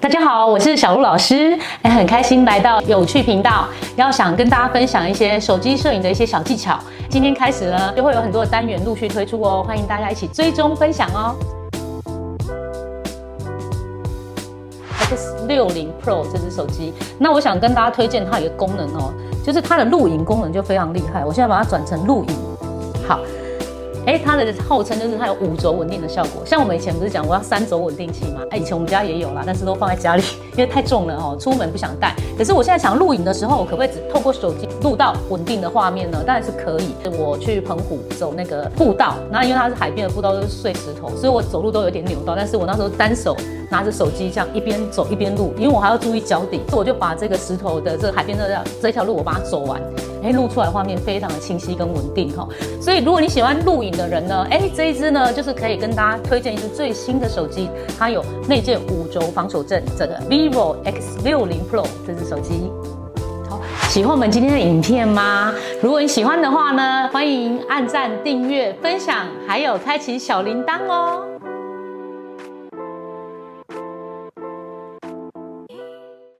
大家好，我是小鹿老师，哎，很开心来到有趣频道，要想跟大家分享一些手机摄影的一些小技巧。今天开始呢，就会有很多的单元陆续推出哦，欢迎大家一起追踪分享哦。X60 Pro 这支手机，那我想跟大家推荐它一个功能哦，就是它的录影功能就非常厉害。我现在把它转成录影，好。哎，它的号称就是它有五轴稳定的效果。像我们以前不是讲我要三轴稳定器吗？哎，以前我们家也有啦，但是都放在家里，因为太重了哦，出门不想带。可是我现在想录影的时候，我可不可以只透过手机录到稳定的画面呢？当然是可以。我去澎湖走那个步道，那因为它是海边的步道，都是碎石头，所以我走路都有点扭到。但是我那时候单手拿着手机这样一边走一边录，因为我还要注意脚底，所以我就把这个石头的这个海边的这条路我把它走完。哎，录出来画面非常的清晰跟稳定哈，所以如果你喜欢录影的人呢，哎，这一支呢就是可以跟大家推荐一支最新的手机，它有内建五轴防手震，这个 vivo X60 Pro 这支手机。好，喜欢我们今天的影片吗？如果你喜欢的话呢，欢迎按赞、订阅、分享，还有开启小铃铛哦。